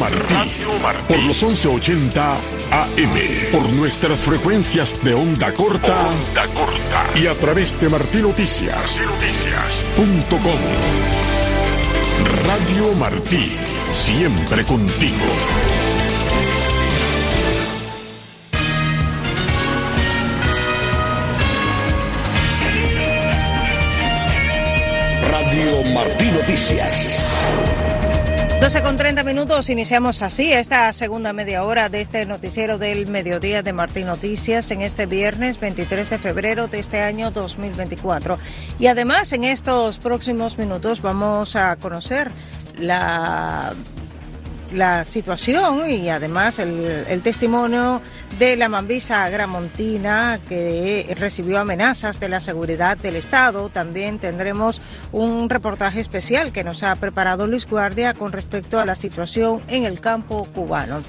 Radio Martí. Por los 1180 AM. Por nuestras frecuencias de onda corta. Onda corta. Y a través de martinoticias. Noticias.com. Radio Martí. Siempre contigo. Radio Martí Noticias. 12 con 30 minutos, iniciamos así esta segunda media hora de este noticiero del mediodía de Martín Noticias en este viernes 23 de febrero de este año 2024. Y además en estos próximos minutos vamos a conocer la la situación y además el, testimonio de la Mambisa Gramontina que recibió amenazas de la seguridad del Estado. También tendremos un reportaje especial que nos ha preparado Luis Guardia con respecto a la situación en el campo cubano.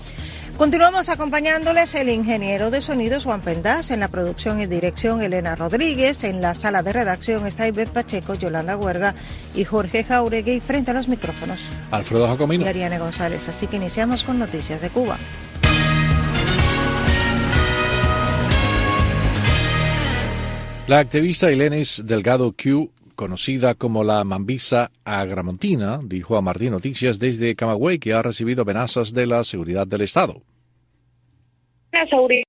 Continuamos acompañándoles el ingeniero de sonidos Juan Pendas, en la producción y dirección Elena Rodríguez, en la sala de redacción está Iber Pacheco, Yolanda Huerga y Jorge Jauregui frente a los micrófonos. Alfredo Jacomino. Y Ariane González. Así que iniciamos con noticias de Cuba. La activista Ilenis Delgado Q conocida como la Mambisa agramontina, dijo a Martín Noticias desde Camagüey que ha recibido amenazas de la seguridad del Estado. La seguridad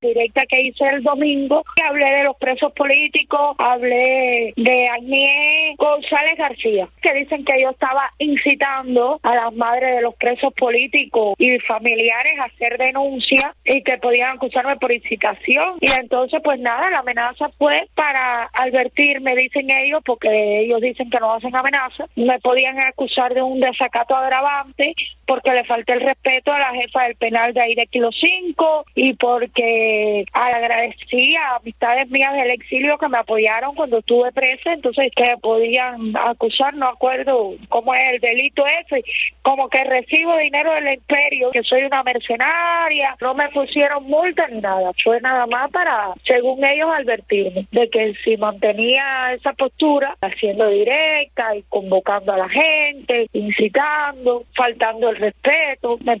directa que hice el domingo, hablé de los presos políticos, hablé de Agnié González García, que dicen que yo estaba incitando a las madres de los presos políticos y familiares a hacer denuncia y que podían acusarme por incitación. Y entonces, pues nada, la amenaza fue para advertirme, dicen ellos, porque ellos dicen que no hacen amenaza, me podían acusar de un desacato agravante porque le falté el respeto a la jefa del penal de Aire Kilo 5 y porque agradecí a amistades mías del exilio que me apoyaron cuando estuve presa, entonces que podían acusar, no acuerdo cómo es el delito ese, como que recibo dinero del imperio, que soy una mercenaria, no me pusieron multa ni nada, fue nada más para, según ellos, advertirme de que si mantenía esa postura, haciendo directa y convocando a la gente, incitando, faltando el respeto, me.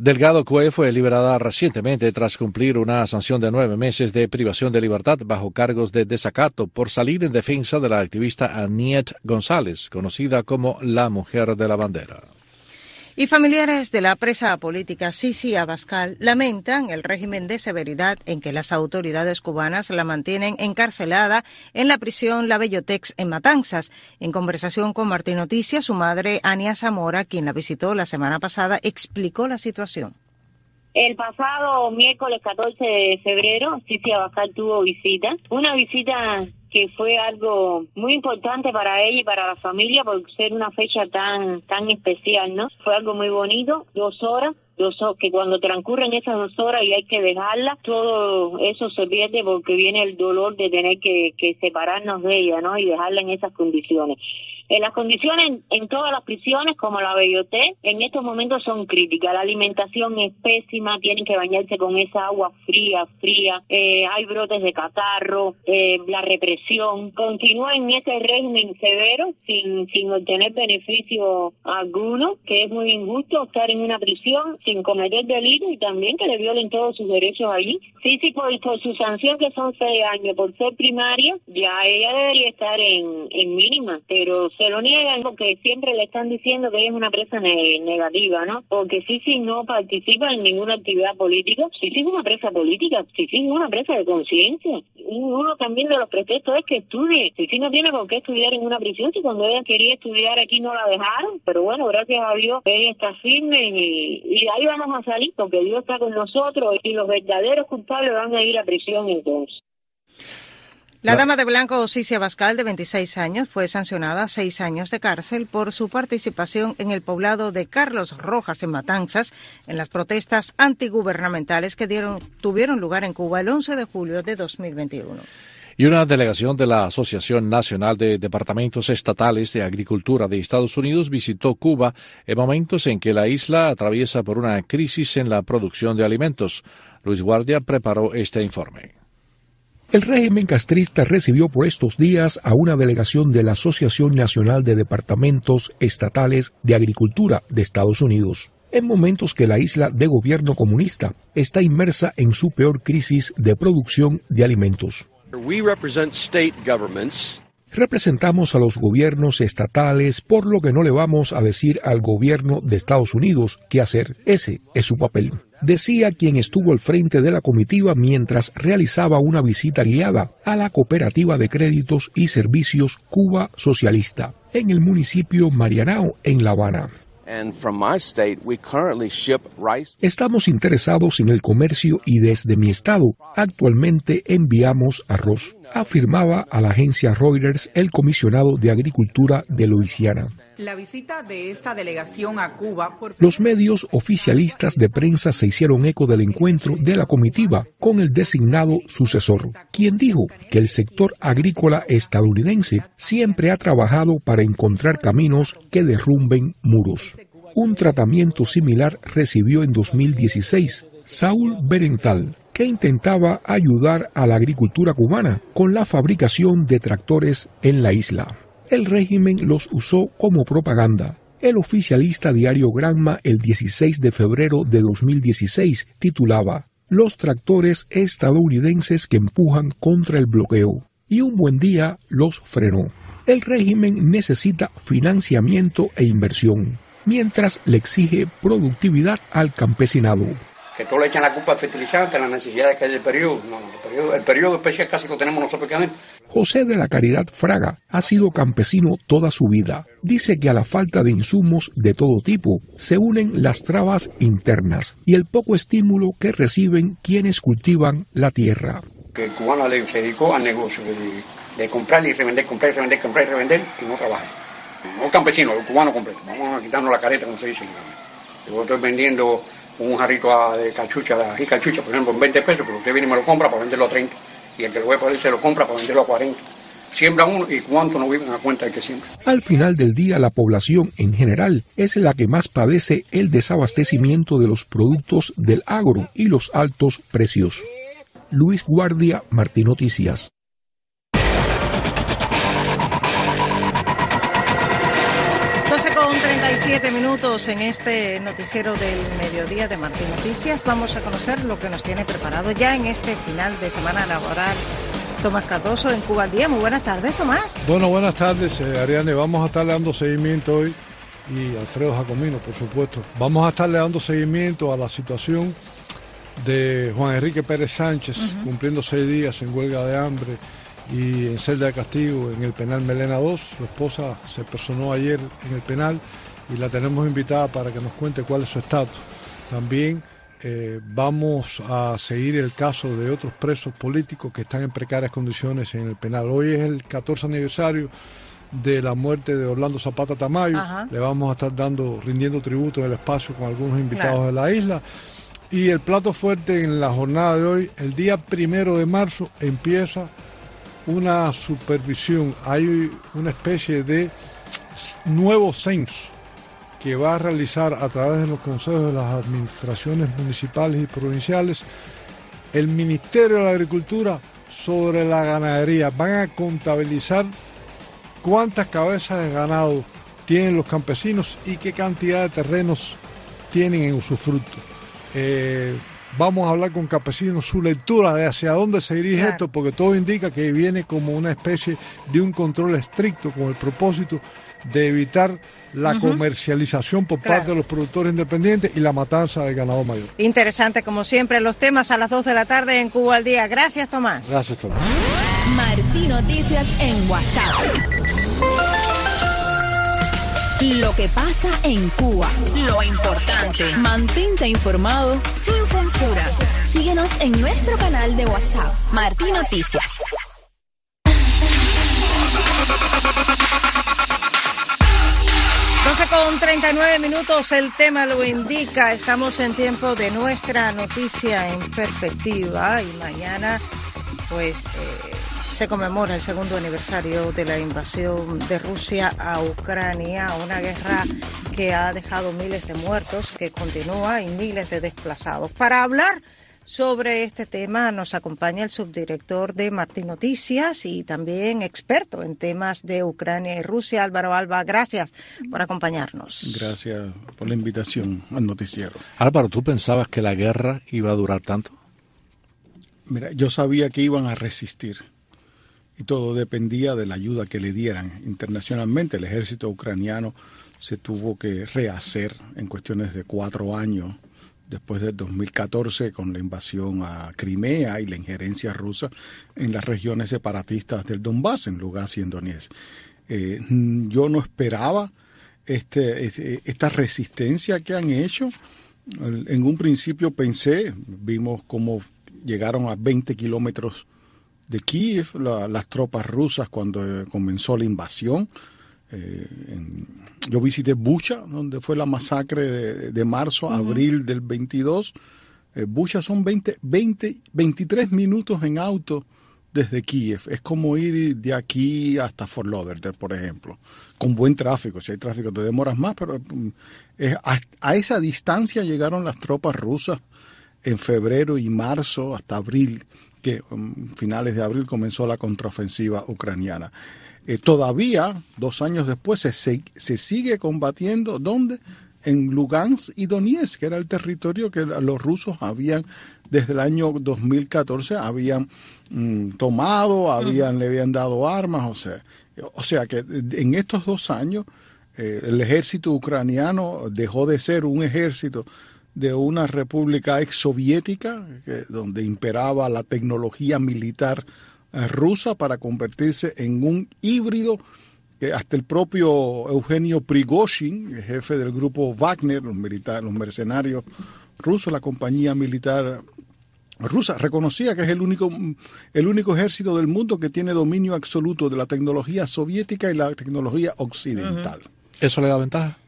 Delgado Cue fue liberada recientemente tras cumplir una sanción de nueve meses de privación de libertad bajo cargos de desacato por salir en defensa de la activista Aniet González, conocida como la Mujer de la Bandera. Y familiares de la presa política Sisi Abascal lamentan el régimen de severidad en que las autoridades cubanas la mantienen encarcelada en la prisión La Bellotex en Matanzas. En conversación con Martín Noticias, su madre Ania Zamora, quien la visitó la semana pasada, explicó la situación. El pasado miércoles 14 de febrero, Sisi Abascal tuvo visita, una visita que fue algo muy importante para ella y para la familia por ser una fecha tan tan especial, ¿no? Fue algo muy bonito, dos horas, dos horas, que cuando transcurren esas dos horas y hay que dejarla, todo eso se pierde porque viene el dolor de tener que, que separarnos de ella, ¿no? Y dejarla en esas condiciones. Eh, las condiciones en, todas las prisiones, como la BIOT, en estos momentos son críticas. La alimentación es pésima, tienen que bañarse con esa agua fría, fría. Eh, hay brotes de catarro, eh, la represión. Continúa en ese régimen severo, sin, sin obtener beneficio alguno, que es muy injusto estar en una prisión sin cometer delito y también que le violen todos sus derechos allí. Sí, sí, por, su sanción, que son seis años, por ser primaria, ya ella debería estar en, en mínima, pero se lo niegan porque siempre le están diciendo que ella es una presa negativa, ¿no? Porque Sisi no participa en ninguna actividad política. Sisi es una presa política, Sisi es una presa de conciencia. Uno también de los pretextos es que estudie. Sisi no tiene por qué estudiar en una prisión si cuando ella quería estudiar aquí no la dejaron. Pero bueno, gracias a Dios ella está firme y, y ahí vamos a salir porque Dios está con nosotros y los verdaderos culpables van a ir a prisión entonces. La dama de blanco Osicia Bascal, de 26 años, fue sancionada a seis años de cárcel por su participación en el poblado de Carlos Rojas en Matanzas en las protestas antigubernamentales que dieron, tuvieron lugar en Cuba el 11 de julio de 2021. Y una delegación de la Asociación Nacional de Departamentos Estatales de Agricultura de Estados Unidos visitó Cuba en momentos en que la isla atraviesa por una crisis en la producción de alimentos. Luis Guardia preparó este informe. El régimen castrista recibió por estos días a una delegación de la Asociación Nacional de Departamentos Estatales de Agricultura de Estados Unidos, en momentos que la isla de gobierno comunista está inmersa en su peor crisis de producción de alimentos. Representamos a los gobiernos estatales, por lo que no le vamos a decir al gobierno de Estados Unidos qué hacer. Ese es su papel. Decía quien estuvo al frente de la comitiva mientras realizaba una visita guiada a la Cooperativa de Créditos y Servicios Cuba Socialista en el municipio Marianao, en La Habana. Estamos interesados en el comercio y desde mi estado actualmente enviamos arroz, afirmaba a la agencia Reuters el comisionado de Agricultura de Luisiana. La visita de esta delegación a Cuba. Los medios oficialistas de prensa se hicieron eco del encuentro de la comitiva con el designado sucesor, quien dijo que el sector agrícola estadounidense siempre ha trabajado para encontrar caminos que derrumben muros. Un tratamiento similar recibió en 2016 Saúl Berenthal, que intentaba ayudar a la agricultura cubana con la fabricación de tractores en la isla. El régimen los usó como propaganda. El oficialista diario Granma el 16 de febrero de 2016 titulaba Los tractores estadounidenses que empujan contra el bloqueo y un buen día los frenó. El régimen necesita financiamiento e inversión mientras le exige productividad al campesinado. Que todo le echan la culpa al fertilizante, las necesidades que hay del periodo. No, el periodo, el periodo especial casi lo tenemos nosotros José de la Caridad Fraga ha sido campesino toda su vida. Dice que a la falta de insumos de todo tipo se unen las trabas internas y el poco estímulo que reciben quienes cultivan la tierra. Que el cubano se dedicó al negocio de, de comprar y revender, comprar y revender, comprar y revender y no trabaja no campesino, el cubano completo. Vamos a quitarnos la careta, como se dice. Yo estoy vendiendo un jarrito de cachucha, de cachucha, por ejemplo, en 20 pesos, pero usted viene y me lo compra para venderlo a 30. Y el que lo voy a poner se lo compra para venderlo a 40. Siembra uno y cuánto no viven a cuenta de que siembra. Al final del día, la población en general es la que más padece el desabastecimiento de los productos del agro y los altos precios. Luis Guardia, Martín Noticias. 37 minutos en este noticiero del mediodía de Martín Noticias. Vamos a conocer lo que nos tiene preparado ya en este final de semana laboral. Tomás Cardoso en Cuba al Día. Muy buenas tardes, Tomás. Bueno, buenas tardes, eh, Ariane. Vamos a estarle dando seguimiento hoy y Alfredo Jacomino, por supuesto. Vamos a estarle dando seguimiento a la situación de Juan Enrique Pérez Sánchez, cumpliendo seis días en huelga de hambre y en celda de castigo en el penal Melena 2. Su esposa se personó ayer en el penal y la tenemos invitada para que nos cuente cuál es su estatus. También eh, vamos a seguir el caso de otros presos políticos que están en precarias condiciones en el penal. Hoy es el 14 aniversario de la muerte de Orlando Zapata Tamayo. Le vamos a estar dando, rindiendo tributo en el espacio con algunos invitados de la isla. Y el plato fuerte en la jornada de hoy, el día primero de marzo, empieza una supervisión, hay una especie de nuevo censo que va a realizar a través de los consejos de las administraciones municipales y provinciales el Ministerio de la Agricultura sobre la ganadería. Van a contabilizar cuántas cabezas de ganado tienen los campesinos y qué cantidad de terrenos tienen en usufructo. Eh, vamos a hablar con campesinos su lectura de hacia dónde se dirige esto, porque todo indica que viene como una especie de un control estricto con el propósito de evitar la comercialización por parte de los productores independientes y la matanza del ganado mayor. Interesante, como siempre, los temas a las 2 de la tarde en Cuba al Día. Gracias, Tomás. Gracias, Tomás. Martín Noticias en WhatsApp. Lo que pasa en Cuba. Lo importante. Mantente informado sin censura. Síguenos en nuestro canal de WhatsApp. Martín Noticias. 12 con 39 minutos, el tema lo indica. Estamos en tiempo de nuestra noticia en perspectiva y mañana, pues, eh, se conmemora el segundo aniversario de la invasión de Rusia a Ucrania, una guerra que ha dejado miles de muertos, que continúa y miles de desplazados. Para hablar Sobre este tema nos acompaña el subdirector de Martín Noticias y también experto en temas de Ucrania y Rusia, Álvaro Alba. Gracias por acompañarnos. Gracias por la invitación al noticiero. Álvaro, ¿tú pensabas que la guerra iba a durar tanto? Mira, yo sabía que iban a resistir y todo dependía de la ayuda que le dieran internacionalmente. El ejército ucraniano se tuvo que rehacer en cuestiones de cuatro años después del 2014 con la invasión a Crimea y la injerencia rusa en las regiones separatistas del Donbass, en Lugansk y en Donetsk. Eh, yo no esperaba este, este, esta resistencia que han hecho. En un principio pensé, vimos cómo llegaron a 20 kilómetros de Kiev las tropas rusas cuando eh, comenzó la invasión. Eh, yo visité Bucha, donde fue la masacre de, marzo, abril del 22. Eh, Bucha son 20, 20, 23 minutos en auto desde Kiev. Es como ir de aquí hasta Fort Lauderdale, por ejemplo, con buen tráfico. Si hay tráfico te demoras más, pero mm, a, esa distancia llegaron las tropas rusas en febrero y marzo hasta abril, que mm, finales de abril comenzó la contraofensiva ucraniana. Eh, todavía, dos años después, se, se, sigue combatiendo, ¿dónde? En Lugansk y Donetsk, que era el territorio que los rusos habían, desde el año 2014, habían mm, tomado, habían, le habían dado armas, o sea, o sea que en estos dos años eh, el ejército ucraniano dejó de ser un ejército de una república ex soviética, donde imperaba la tecnología militar eh, rusa para convertirse en un híbrido que hasta el propio Eugenio Prigozhin, el jefe del grupo Wagner, los, militares, los mercenarios rusos, la compañía militar rusa, reconocía que es el único, el único ejército del mundo que tiene dominio absoluto de la tecnología soviética y la tecnología occidental. ¿Eso le da ventaja?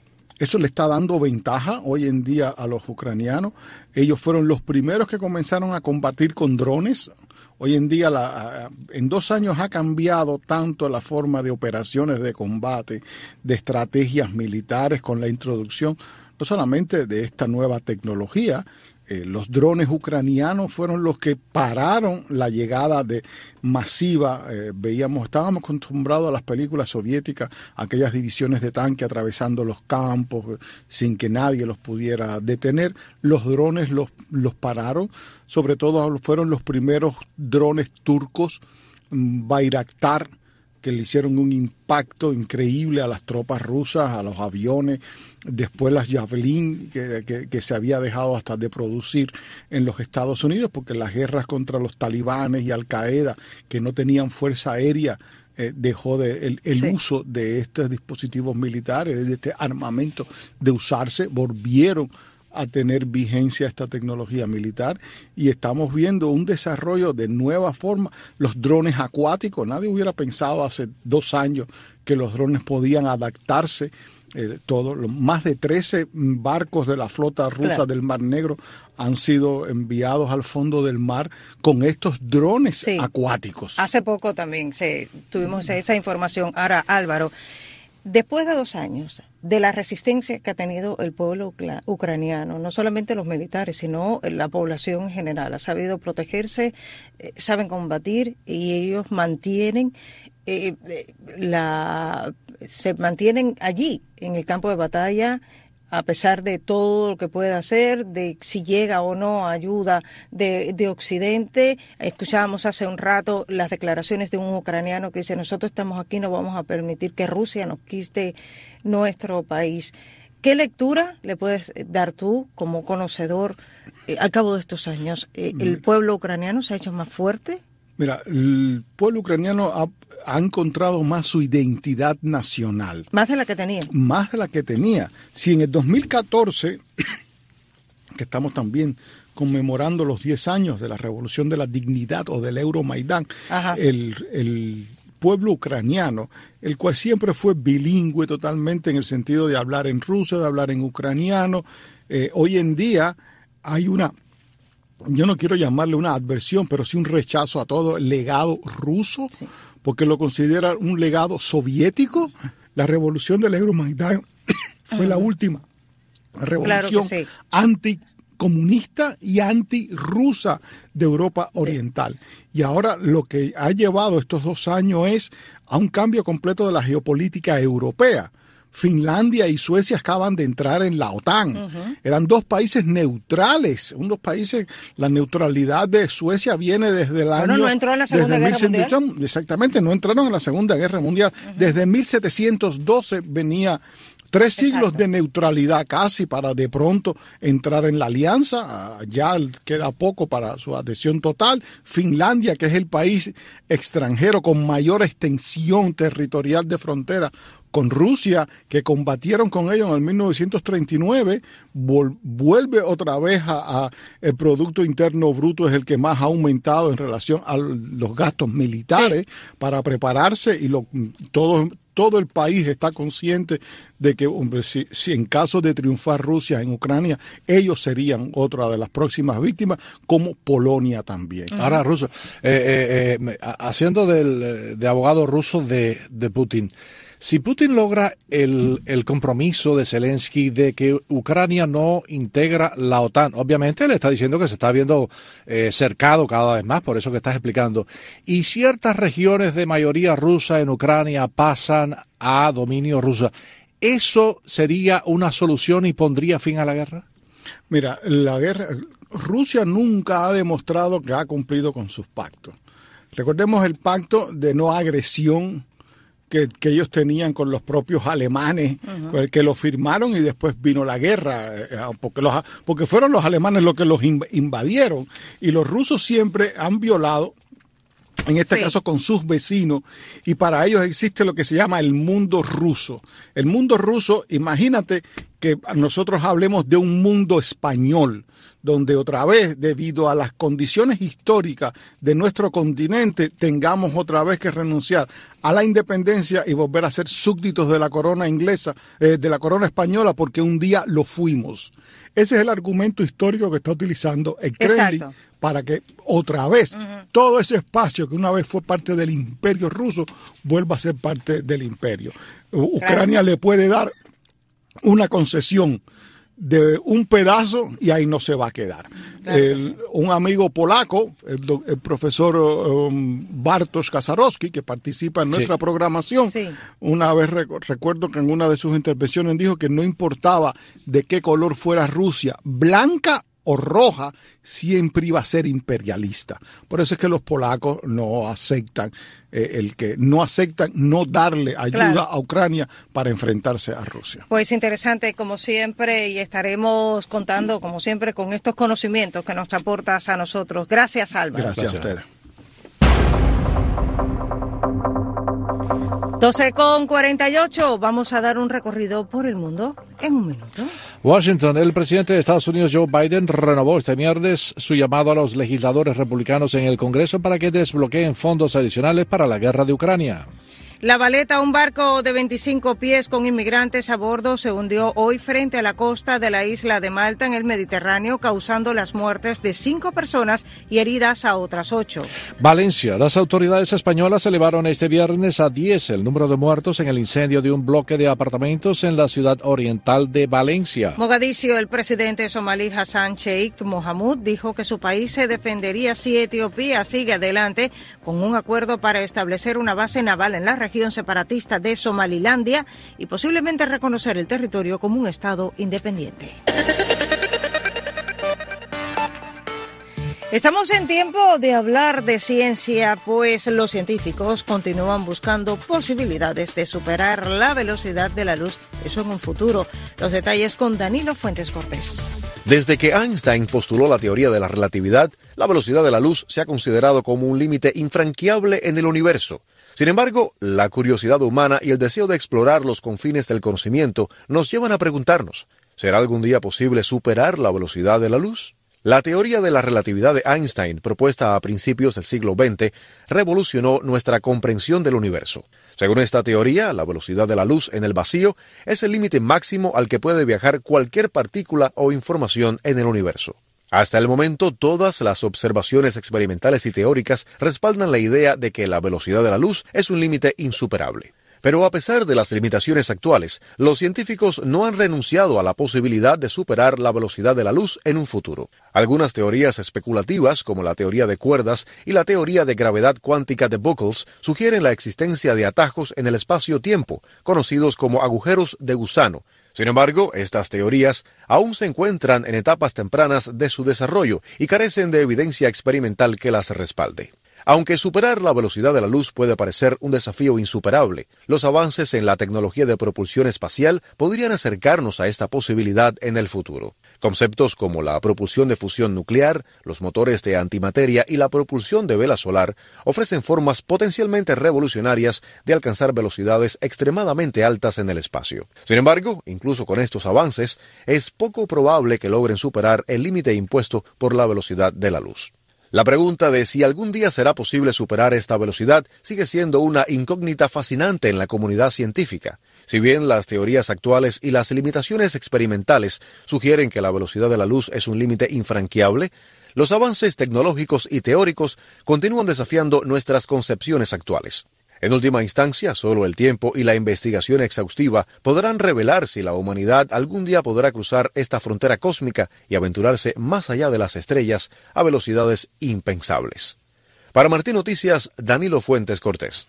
Eso le está dando ventaja hoy en día a los ucranianos. Ellos fueron los primeros que comenzaron a combatir con drones. Hoy en día, la, en dos años ha cambiado tanto la forma de operaciones de combate, de estrategias militares con la introducción no solamente de esta nueva tecnología, eh, los drones ucranianos fueron los que pararon la llegada de masiva. Eh, veíamos, estábamos acostumbrados a las películas soviéticas, aquellas divisiones de tanque atravesando los campos eh, sin que nadie los pudiera detener. Los drones los, los pararon, sobre todo fueron los primeros drones turcos, mm, Bayraktar, que le hicieron un impacto increíble a las tropas rusas, a los aviones, después las Javelin que, que, se había dejado hasta de producir en los Estados Unidos, porque las guerras contra los talibanes y Al Qaeda, que no tenían fuerza aérea, eh, dejó de, el, el uso de estos dispositivos militares, de este armamento de usarse, volvieron a tener vigencia esta tecnología militar y estamos viendo un desarrollo de nueva forma. Los drones acuáticos, nadie hubiera pensado hace dos años que los drones podían adaptarse. Eh, todo, más de 13 barcos de la flota rusa del Mar Negro han sido enviados al fondo del mar con estos drones acuáticos. Hace poco también se, tuvimos esa información. Ahora, Álvaro, Después de dos años de la resistencia que ha tenido el pueblo ucraniano, no solamente los militares, sino la población en general, ha sabido protegerse, eh, saben combatir y ellos mantienen eh, eh, la se mantienen allí en el campo de batalla a pesar de todo lo que pueda hacer, de si llega o no ayuda de, de, Occidente. Escuchábamos hace un rato las declaraciones de un ucraniano que dice, nosotros estamos aquí, no vamos a permitir que Rusia nos quiste nuestro país. ¿Qué lectura le puedes dar tú como conocedor eh, al cabo de estos años? Eh, ¿El pueblo ucraniano se ha hecho más fuerte? Mira, el pueblo ucraniano ha, encontrado más su identidad nacional. Más de la que tenía. Más de la que tenía. Si en el 2014, que estamos también conmemorando los 10 años de la Revolución de la Dignidad o del Euromaidán, el, el pueblo ucraniano, el cual siempre fue bilingüe totalmente en el sentido de hablar en ruso, de hablar en ucraniano, eh, hoy en día hay una yo no quiero llamarle una adversión, pero sí un rechazo a todo el legado ruso, porque lo considera un legado soviético. La revolución del Euromaidan fue la última revolución anti anticomunista y antirrusa de Europa Oriental. Y ahora lo que ha llevado estos dos años es a un cambio completo de la geopolítica europea. Finlandia y Suecia acaban de entrar en la OTAN. Eran dos países neutrales, unos países, la neutralidad de Suecia viene desde el año... no entró en la Segunda Guerra Mundial. Exactamente, no entraron en la Segunda Guerra Mundial. Desde 1712 venía tres siglos de neutralidad casi para de pronto entrar en la alianza. Ah, ya queda poco para su adhesión total. Finlandia, que es el país extranjero con mayor extensión territorial de frontera con Rusia, que combatieron con ellos en el 1939, vuelve otra vez a, el Producto Interno Bruto, es el que más ha aumentado en relación a los gastos militares para prepararse y lo, todo, todo el país está consciente de que, hombre, si, en caso de triunfar Rusia en Ucrania, ellos serían otra de las próximas víctimas, como Polonia también. Ahora, ruso, eh, eh, eh, haciendo del, de abogado ruso de, de Putin, si Putin logra el, el, compromiso de Zelensky de que Ucrania no integra la OTAN, obviamente le está diciendo que se está viendo eh, cercado cada vez más, por eso que estás explicando, y ciertas regiones de mayoría rusa en Ucrania pasan a dominio ruso, ¿eso sería una solución y pondría fin a la guerra? Mira, la guerra, Rusia nunca ha demostrado que ha cumplido con sus pactos. Recordemos el pacto de no agresión que, ellos tenían con los propios alemanes, que lo firmaron y después vino la guerra, eh, porque, los, porque fueron los alemanes los que los invadieron y los rusos siempre han violado en este caso con sus vecinos, y para ellos existe lo que se llama el mundo ruso. El mundo ruso, imagínate que nosotros hablemos de un mundo español, donde otra vez, debido a las condiciones históricas de nuestro continente, tengamos otra vez que renunciar a la independencia y volver a ser súbditos de la corona inglesa, eh, de la corona española, porque un día lo fuimos. Ese es el argumento histórico que está utilizando el Kremlin para que otra vez todo ese espacio que una vez fue parte del imperio ruso vuelva a ser parte del imperio. Ucrania le puede dar una concesión de un pedazo y ahí no se va a quedar. un amigo polaco, el, profesor um, Bartosz Kasarowski, que participa en nuestra programación, una vez recuerdo que en una de sus intervenciones dijo que no importaba de qué color fuera Rusia, blanca o roja siempre iba a ser imperialista. Por eso es que los polacos no aceptan eh, el que no aceptan no darle ayuda a Ucrania para enfrentarse a Rusia. Pues interesante como siempre y estaremos contando como siempre con estos conocimientos que nos aportas a nosotros. Gracias, Álvaro. Gracias, a ustedes. 12 con 48, vamos a dar un recorrido por el mundo en un minuto. Washington, el presidente de Estados Unidos Joe Biden renovó este miércoles su llamado a los legisladores republicanos en el Congreso para que desbloqueen fondos adicionales para la guerra de Ucrania. La baleta, un barco de 25 pies con inmigrantes a bordo, se hundió hoy frente a la costa de la isla de Malta en el Mediterráneo, causando las muertes de cinco personas y heridas a otras ocho. Valencia. Las autoridades españolas elevaron este viernes a 10 el número de muertos en el incendio de un bloque de apartamentos en la ciudad oriental de Valencia. Mogadiscio, el presidente somalí Hassan Sheikh Mohamud dijo que su país se defendería si Etiopía sigue adelante con un acuerdo para establecer una base naval en la región región separatista de Somalilandia y posiblemente reconocer el territorio como un Estado independiente. Estamos en tiempo de hablar de ciencia, pues los científicos continúan buscando posibilidades de superar la velocidad de la luz, eso en un futuro. Los detalles con Danilo Fuentes Cortés. Desde que Einstein postuló la teoría de la relatividad, la velocidad de la luz se ha considerado como un límite infranqueable en el universo. Sin embargo, la curiosidad humana y el deseo de explorar los confines del conocimiento nos llevan a preguntarnos, ¿será algún día posible superar la velocidad de la luz? La teoría de la relatividad de Einstein, propuesta a principios del siglo XX, revolucionó nuestra comprensión del universo. Según esta teoría, la velocidad de la luz en el vacío es el límite máximo al que puede viajar cualquier partícula o información en el universo. Hasta el momento, todas las observaciones experimentales y teóricas respaldan la idea de que la velocidad de la luz es un límite insuperable. Pero a pesar de las limitaciones actuales, los científicos no han renunciado a la posibilidad de superar la velocidad de la luz en un futuro. Algunas teorías especulativas, como la teoría de cuerdas y la teoría de gravedad cuántica de Buckles, sugieren la existencia de atajos en el espacio-tiempo, conocidos como agujeros de gusano. Sin embargo, estas teorías aún se encuentran en etapas tempranas de su desarrollo y carecen de evidencia experimental que las respalde. Aunque superar la velocidad de la luz puede parecer un desafío insuperable, los avances en la tecnología de propulsión espacial podrían acercarnos a esta posibilidad en el futuro. Conceptos como la propulsión de fusión nuclear, los motores de antimateria y la propulsión de vela solar ofrecen formas potencialmente revolucionarias de alcanzar velocidades extremadamente altas en el espacio. Sin embargo, incluso con estos avances, es poco probable que logren superar el límite impuesto por la velocidad de la luz. La pregunta de si algún día será posible superar esta velocidad sigue siendo una incógnita fascinante en la comunidad científica. Si bien las teorías actuales y las limitaciones experimentales sugieren que la velocidad de la luz es un límite infranqueable, los avances tecnológicos y teóricos continúan desafiando nuestras concepciones actuales. En última instancia, solo el tiempo y la investigación exhaustiva podrán revelar si la humanidad algún día podrá cruzar esta frontera cósmica y aventurarse más allá de las estrellas a velocidades impensables. Para Martín Noticias, Danilo Fuentes Cortés.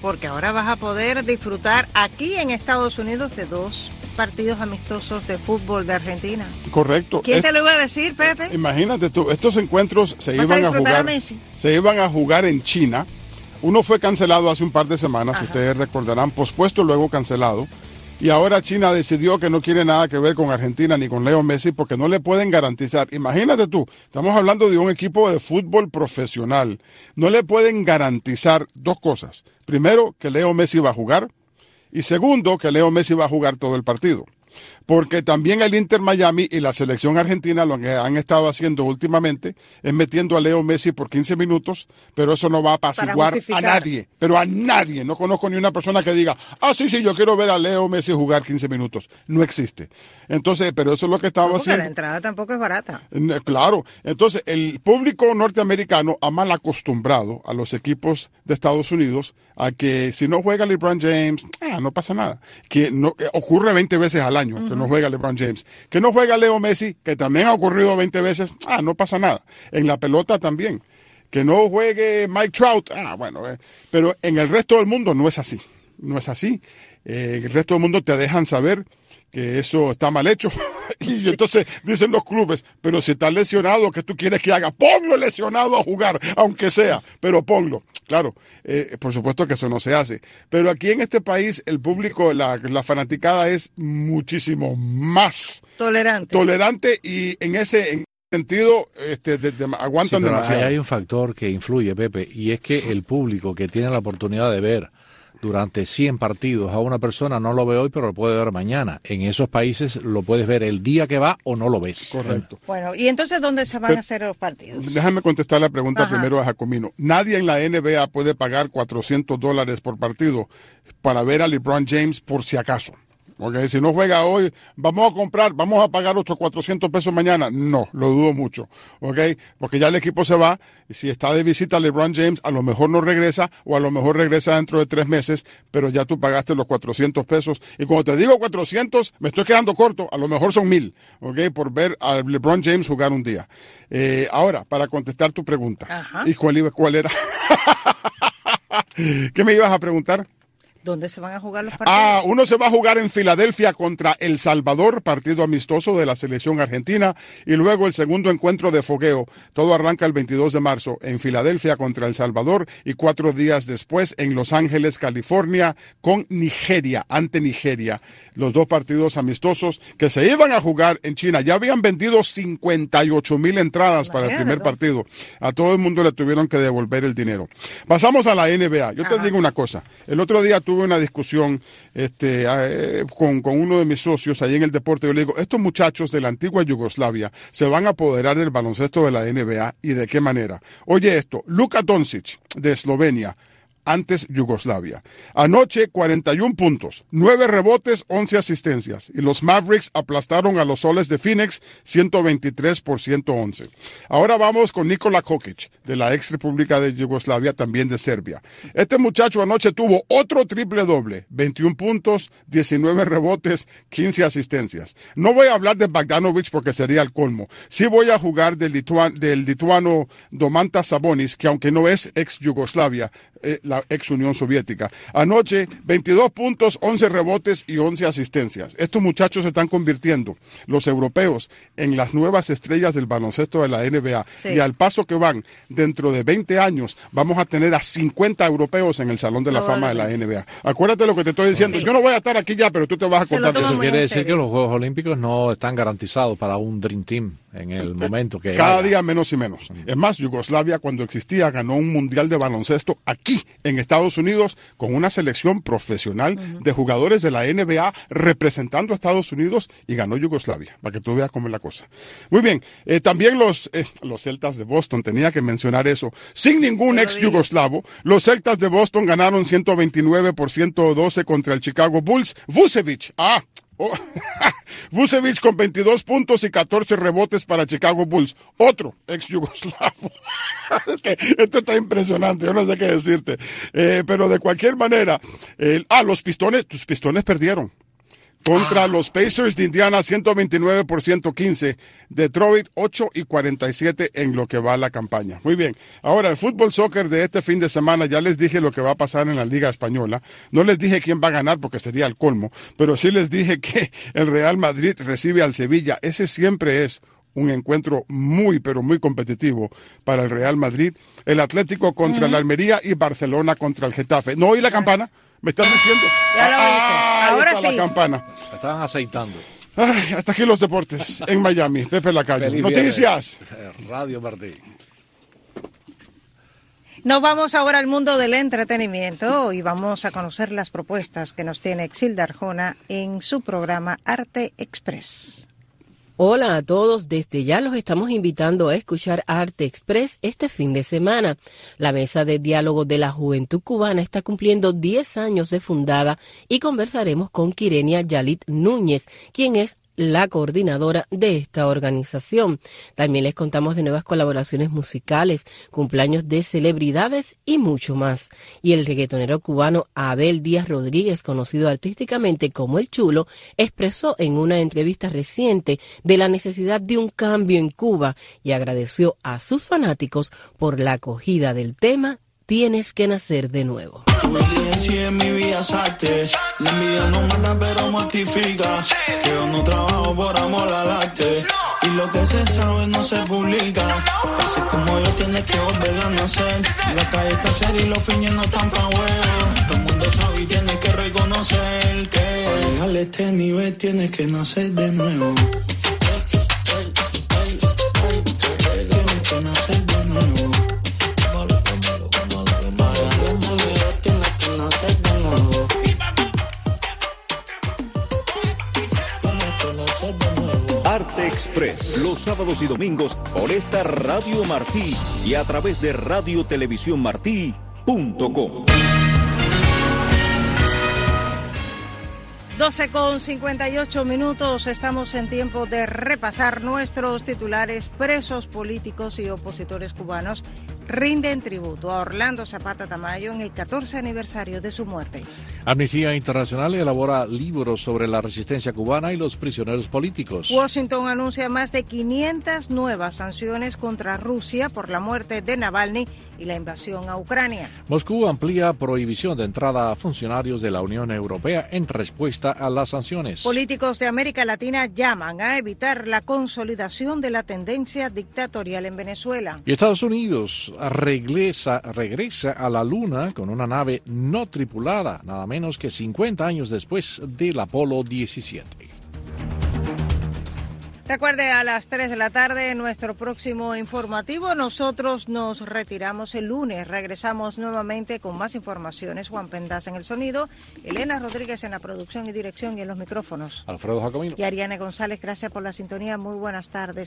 porque ahora vas a poder disfrutar aquí en Estados Unidos de dos partidos amistosos de fútbol de Argentina. Correcto. ¿Quién Es- te lo iba a decir, Pepe? Imagínate tú, estos encuentros se ¿Vas a iban a jugar, se iban a jugar en China. Uno fue cancelado hace un par de semanas, Ajá. ustedes recordarán, pospuesto luego cancelado. Y ahora China decidió que no quiere nada que ver con Argentina ni con Leo Messi porque no le pueden garantizar. Imagínate tú, estamos hablando de un equipo de fútbol profesional. No le pueden garantizar dos cosas. Primero, que Leo Messi va a jugar. Y segundo, que Leo Messi va a jugar todo el partido. Porque también el Inter Miami y la selección argentina lo que han estado haciendo últimamente es metiendo a Leo Messi por 15 minutos, pero eso no va a apaciguar a nadie, pero a nadie. No conozco ni una persona que diga, ah, sí, sí, yo quiero ver a Leo Messi jugar 15 minutos. No existe. Entonces, pero eso es lo que estaba haciendo. la entrada tampoco es barata. Eh, Claro, entonces el público norteamericano ha mal acostumbrado a los equipos de Estados Unidos a que si no juega LeBron James, ah, no pasa nada. Que no que ocurre 20 veces al año que no juega LeBron James. Que no juega Leo Messi, que también ha ocurrido 20 veces, ah, no pasa nada. En la pelota también. Que no juegue Mike Trout, ah, bueno, eh, pero en el resto del mundo no es así. No es así. Eh, en el resto del mundo te dejan saber que eso está mal hecho. y entonces dicen los clubes, pero si está lesionado, ¿qué tú quieres que haga? Ponlo lesionado a jugar, aunque sea, pero ponlo. Claro, eh, por supuesto que eso no se hace. Pero aquí en este país el público, la, la fanaticada es muchísimo más Tolerante. tolerante y en ese en sentido este, de- de- Sí, aguantan pero demasiado. ahí hay un factor que influye, Pepe, y es que el público que tiene la oportunidad de ver durante 100 partidos a una persona no lo ve hoy, pero lo puede ver mañana. En esos países lo puedes ver el día que va o no lo ves. Correcto. Bueno, ¿y entonces dónde se van Pero- a hacer los partidos? Déjame contestar la pregunta Ajá. primero a Jacomino. Nadie en la NBA puede pagar 400 dólares por partido para ver a LeBron James por si acaso. Ok, si no juega hoy, vamos a comprar, vamos a pagar otros 400 pesos mañana. No, lo dudo mucho. Ok, porque ya el equipo se va. Y si está de visita LeBron James, a lo mejor no regresa o a lo mejor regresa dentro de tres meses, pero ya tú pagaste los 400 pesos. Y cuando te digo 400, me estoy quedando corto. A lo mejor son mil, ok, por ver a LeBron James jugar un día. Eh, ahora, para contestar tu pregunta. Ajá. ¿Y cuál, iba- cuál era? ¿Qué me ibas a preguntar? ¿Dónde se van a jugar los partidos? Ah, uno se va a jugar en Filadelfia contra El Salvador, partido amistoso de la selección argentina, y luego el segundo encuentro de fogueo. Todo arranca el 22 de marzo en Filadelfia contra El Salvador y cuatro días después en Los Ángeles, California, con Nigeria, ante Nigeria. Los dos partidos amistosos que se iban a jugar en China. Ya habían vendido 58 mil entradas para el primer partido. A todo el mundo le tuvieron que devolver el dinero. Pasamos a la NBA. Yo te digo una cosa. El otro día tuve una discusión este, eh, con, con uno de mis socios ahí en el deporte. Yo le digo, estos muchachos de la antigua Yugoslavia se van a apoderar del baloncesto de la NBA y de qué manera. Oye esto, Luka Doncic de Eslovenia antes Yugoslavia. Anoche 41 puntos, 9 rebotes, 11 asistencias y los Mavericks aplastaron a los Soles de Phoenix 123 por 111. Ahora vamos con Nikola Kokic de la ex República de Yugoslavia, también de Serbia. Este muchacho anoche tuvo otro triple doble, 21 puntos, 19 rebotes, 15 asistencias. No voy a hablar de Bogdanovich porque sería el colmo. Sí voy a jugar del, del lituano Domantas Sabonis, que aunque no es ex Yugoslavia, eh, la ex Unión Soviética. Anoche, 22 puntos, 11 rebotes y 11 asistencias. Estos muchachos se están convirtiendo, los europeos, en las nuevas estrellas del baloncesto de la NBA. Y al paso que van, dentro de 20 años, vamos a tener a 50 europeos en el Salón de la Fama de la NBA. Acuérdate lo que te estoy diciendo. Yo no voy a estar aquí ya, pero tú te vas a contar. Eso quiere decir que los Juegos Olímpicos no están garantizados para un Dream Team en el momento que... Cada día menos y menos. Es más, Yugoslavia cuando existía ganó un mundial de baloncesto aquí en Estados Unidos con una selección profesional de jugadores de la NBA representando a Estados Unidos y ganó Yugoslavia, para que tú veas cómo es la cosa. Muy bien, eh, también los, eh, los Celtas de Boston, tenía que mencionar eso, sin ningún ex yugoslavo, los Celtas de Boston ganaron 129 por 112 contra el Chicago Bulls. Vucevic, ah, Oh, Vucevic con 22 puntos y 14 rebotes para Chicago Bulls. Otro ex yugoslavo. esto está impresionante, yo no sé qué decirte. Eh, pero de cualquier manera, ah, los pistones, tus pistones perdieron contra Ah. los Pacers de Indiana 129 por 115, Detroit 8 y 47 en lo que va la campaña. Muy bien, ahora el fútbol soccer de este fin de semana ya les dije lo que va a pasar en la Liga Española. No les dije quién va a ganar porque sería el colmo, pero sí les dije que el Real Madrid recibe al Sevilla. Ese siempre es un encuentro muy, pero muy competitivo para el Real Madrid. El Atlético contra el Almería y Barcelona contra el Getafe. ¿No oí la campana? ¿Me estás diciendo? Ya lo. Ah, Ahora está sí. la campana. Estaban aceitando. Ay, hasta aquí los deportes en Miami. Pepe Lacayo. Feliz Noticias. Radio Martí. Nos vamos ahora al mundo del entretenimiento y vamos a conocer las propuestas que nos tiene Exilda Arjona en su programa Arte Express. Hola a todos, desde ya los estamos invitando a escuchar Arte Express este fin de semana. La Mesa de Diálogo de la Juventud Cubana está cumpliendo 10 años de fundada y conversaremos con Kirenia Yalit Núñez, quien es la coordinadora de esta organización. También les contamos de nuevas colaboraciones musicales, cumpleaños de celebridades y mucho más. Y el reggaetonero cubano Abel Díaz Rodríguez, conocido artísticamente como El Chulo, expresó en una entrevista reciente de la necesidad de un cambio en Cuba y agradeció a sus fanáticos por la acogida del tema Tienes que nacer de nuevo. En mi vida es arte. La envidia no mata pero mortifica. Que yo no trabajo por amor al arte. Y lo que se sabe no se publica. Así como yo tienes que volver a nacer. La calle está seria y los fines no están pa' huevo. Todo el mundo sabe y tienes que reconocer que para llegar a este nivel tienes que nacer de nuevo. Express, los sábados y domingos por esta Radio Martí y a través de radiotelevisiónmartí.com. 12 con 58 minutos, estamos en tiempo de repasar nuestros titulares. Presos políticos y opositores cubanos rinden tributo a Orlando Zapata Tamayo en el 14 aniversario de su muerte. Amnistía Internacional elabora libros sobre la resistencia cubana y los prisioneros políticos. Washington anuncia más de 500 nuevas sanciones contra Rusia por la muerte de Navalny y la invasión a Ucrania. Moscú amplía prohibición de entrada a funcionarios de la Unión Europea en respuesta a las sanciones. Políticos de América Latina llaman a evitar la consolidación de la tendencia dictatorial en Venezuela. Y Estados Unidos regresa, regresa a la Luna con una nave no tripulada, nada menos que 50 años después del Apolo 17. Recuerde a las 3 de la tarde nuestro próximo informativo. Nosotros nos retiramos el lunes. Regresamos nuevamente con más informaciones. Juan Pendas en el sonido, Elena Rodríguez en la producción y dirección y en los micrófonos. Alfredo Jacomino. Y Ariane González, gracias por la sintonía. Muy buenas tardes.